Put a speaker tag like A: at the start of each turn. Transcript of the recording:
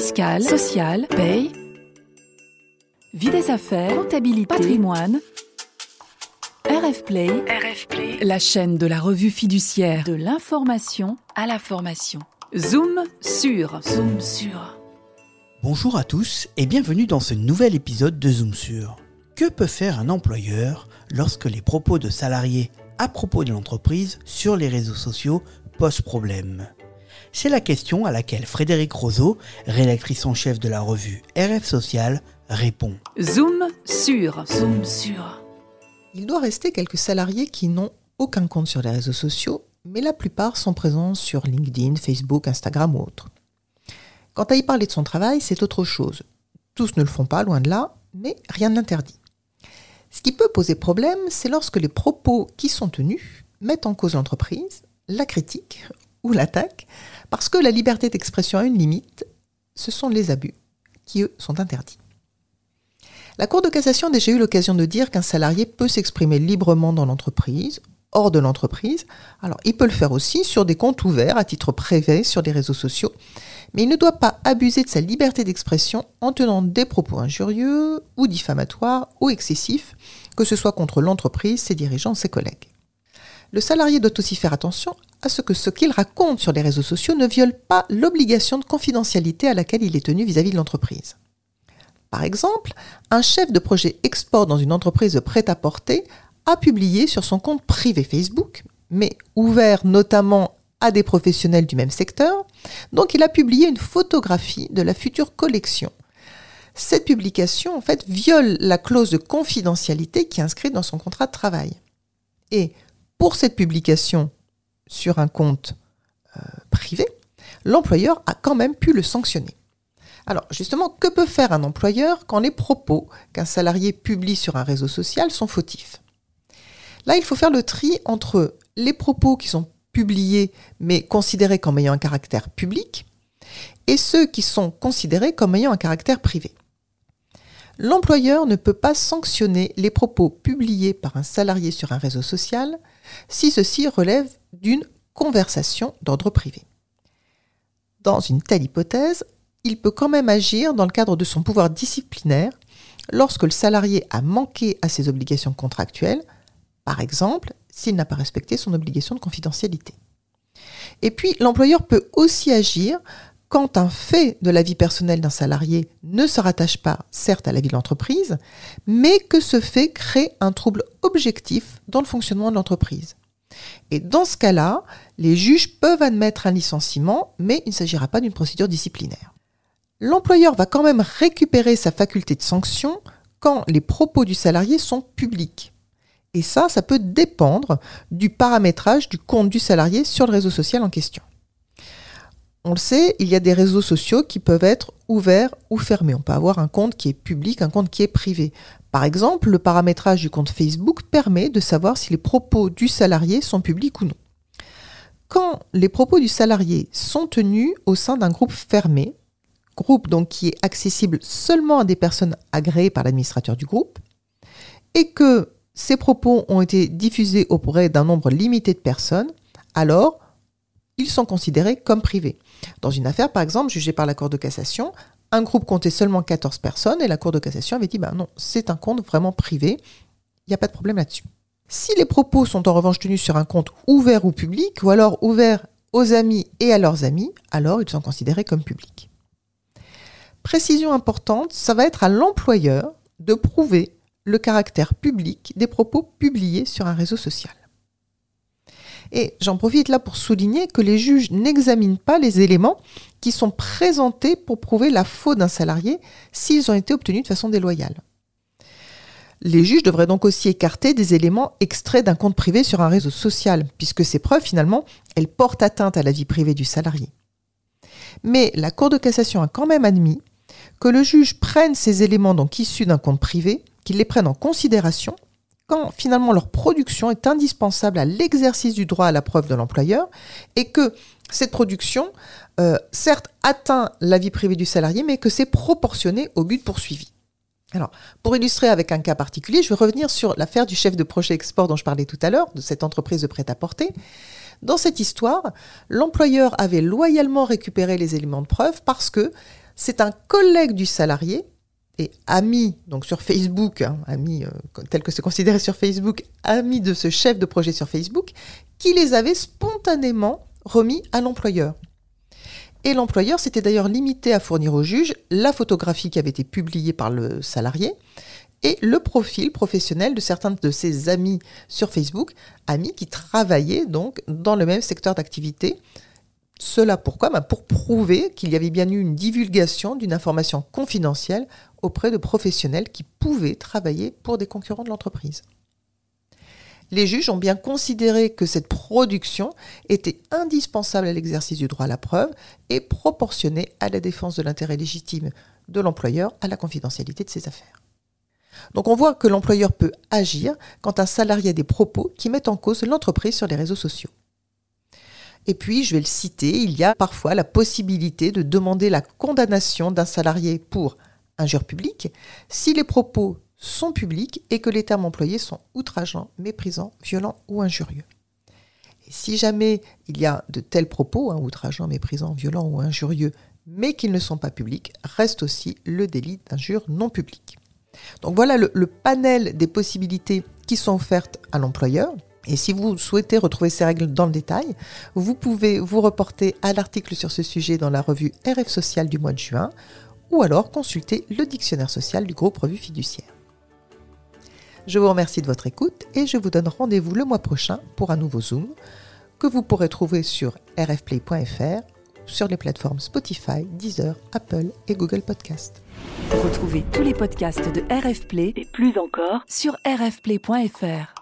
A: fiscale, sociale, paye, vie des affaires, comptabilité, patrimoine. RF Play, la chaîne de la revue fiduciaire de l'information à la formation. Zoom sur, zoom sur.
B: Bonjour à tous et bienvenue dans ce nouvel épisode de Zoom sur. Que peut faire un employeur lorsque les propos de salariés à propos de l'entreprise sur les réseaux sociaux posent problème? C'est la question à laquelle Frédéric Roseau, rédactrice en chef de la revue RF Social, répond.
A: Zoom sur, zoom sur.
C: Il doit rester quelques salariés qui n'ont aucun compte sur les réseaux sociaux, mais la plupart sont présents sur LinkedIn, Facebook, Instagram ou autres. Quant à y parler de son travail, c'est autre chose. Tous ne le font pas, loin de là, mais rien ne l'interdit. Ce qui peut poser problème, c'est lorsque les propos qui sont tenus mettent en cause l'entreprise, la critique ou l'attaque, parce que la liberté d'expression a une limite, ce sont les abus qui, eux, sont interdits. La Cour de cassation a déjà eu l'occasion de dire qu'un salarié peut s'exprimer librement dans l'entreprise, hors de l'entreprise. Alors, il peut le faire aussi sur des comptes ouverts à titre privé sur les réseaux sociaux, mais il ne doit pas abuser de sa liberté d'expression en tenant des propos injurieux ou diffamatoires ou excessifs, que ce soit contre l'entreprise, ses dirigeants, ses collègues. Le salarié doit aussi faire attention à ce que ce qu'il raconte sur les réseaux sociaux ne viole pas l'obligation de confidentialité à laquelle il est tenu vis-à-vis de l'entreprise. Par exemple, un chef de projet export dans une entreprise de prêt-à-porter a publié sur son compte privé Facebook, mais ouvert notamment à des professionnels du même secteur, donc il a publié une photographie de la future collection. Cette publication, en fait, viole la clause de confidentialité qui est inscrite dans son contrat de travail. Et pour cette publication sur un compte euh, privé, l'employeur a quand même pu le sanctionner. Alors justement, que peut faire un employeur quand les propos qu'un salarié publie sur un réseau social sont fautifs? Là, il faut faire le tri entre les propos qui sont publiés mais considérés comme ayant un caractère public et ceux qui sont considérés comme ayant un caractère privé. L'employeur ne peut pas sanctionner les propos publiés par un salarié sur un réseau social si ceci relève d'une conversation d'ordre privé. Dans une telle hypothèse, il peut quand même agir dans le cadre de son pouvoir disciplinaire lorsque le salarié a manqué à ses obligations contractuelles, par exemple s'il n'a pas respecté son obligation de confidentialité. Et puis, l'employeur peut aussi agir quand un fait de la vie personnelle d'un salarié ne se rattache pas, certes, à la vie de l'entreprise, mais que ce fait crée un trouble objectif dans le fonctionnement de l'entreprise. Et dans ce cas-là, les juges peuvent admettre un licenciement, mais il ne s'agira pas d'une procédure disciplinaire. L'employeur va quand même récupérer sa faculté de sanction quand les propos du salarié sont publics. Et ça, ça peut dépendre du paramétrage du compte du salarié sur le réseau social en question. On le sait, il y a des réseaux sociaux qui peuvent être ouverts ou fermés. On peut avoir un compte qui est public, un compte qui est privé. Par exemple, le paramétrage du compte Facebook permet de savoir si les propos du salarié sont publics ou non. Quand les propos du salarié sont tenus au sein d'un groupe fermé, groupe donc qui est accessible seulement à des personnes agréées par l'administrateur du groupe, et que ces propos ont été diffusés auprès d'un nombre limité de personnes, alors ils sont considérés comme privés. Dans une affaire, par exemple, jugée par la Cour de cassation, un groupe comptait seulement 14 personnes et la Cour de cassation avait dit ben non, c'est un compte vraiment privé, il n'y a pas de problème là-dessus. Si les propos sont en revanche tenus sur un compte ouvert ou public, ou alors ouvert aux amis et à leurs amis, alors ils sont considérés comme publics. Précision importante, ça va être à l'employeur de prouver le caractère public des propos publiés sur un réseau social. Et j'en profite là pour souligner que les juges n'examinent pas les éléments qui sont présentés pour prouver la faute d'un salarié s'ils ont été obtenus de façon déloyale. Les juges devraient donc aussi écarter des éléments extraits d'un compte privé sur un réseau social, puisque ces preuves, finalement, elles portent atteinte à la vie privée du salarié. Mais la Cour de cassation a quand même admis que le juge prenne ces éléments donc issus d'un compte privé qu'ils les prennent en considération quand finalement leur production est indispensable à l'exercice du droit à la preuve de l'employeur et que cette production, euh, certes, atteint la vie privée du salarié, mais que c'est proportionné au but poursuivi. Alors, pour illustrer avec un cas particulier, je vais revenir sur l'affaire du chef de projet export dont je parlais tout à l'heure, de cette entreprise de prêt-à-porter. Dans cette histoire, l'employeur avait loyalement récupéré les éléments de preuve parce que c'est un collègue du salarié et ami, donc sur Facebook, hein, ami euh, tel que c'est considéré sur Facebook, ami de ce chef de projet sur Facebook, qui les avait spontanément remis à l'employeur. Et l'employeur s'était d'ailleurs limité à fournir au juge la photographie qui avait été publiée par le salarié et le profil professionnel de certains de ses amis sur Facebook, amis qui travaillaient donc dans le même secteur d'activité, cela pourquoi bah, Pour prouver qu'il y avait bien eu une divulgation d'une information confidentielle auprès de professionnels qui pouvaient travailler pour des concurrents de l'entreprise. Les juges ont bien considéré que cette production était indispensable à l'exercice du droit à la preuve et proportionnée à la défense de l'intérêt légitime de l'employeur à la confidentialité de ses affaires. Donc on voit que l'employeur peut agir quand un salarié a des propos qui mettent en cause l'entreprise sur les réseaux sociaux. Et puis, je vais le citer, il y a parfois la possibilité de demander la condamnation d'un salarié pour injure publique si les propos sont publics et que les termes employés sont outrageants, méprisants, violents ou injurieux. Et si jamais il y a de tels propos, hein, outrageants, méprisants, violents ou injurieux, mais qu'ils ne sont pas publics, reste aussi le délit d'injure non publique. Donc voilà le panel des possibilités qui sont offertes à l'employeur. Et si vous souhaitez retrouver ces règles dans le détail, vous pouvez vous reporter à l'article sur ce sujet dans la revue RF Social du mois de juin, ou alors consulter le dictionnaire social du groupe Revue Fiduciaire. Je vous remercie de votre écoute et je vous donne rendez-vous le mois prochain pour un nouveau Zoom que vous pourrez trouver sur rfplay.fr sur les plateformes Spotify, Deezer, Apple et Google Podcast.
A: Retrouvez tous les podcasts de RFplay et plus encore sur rfplay.fr.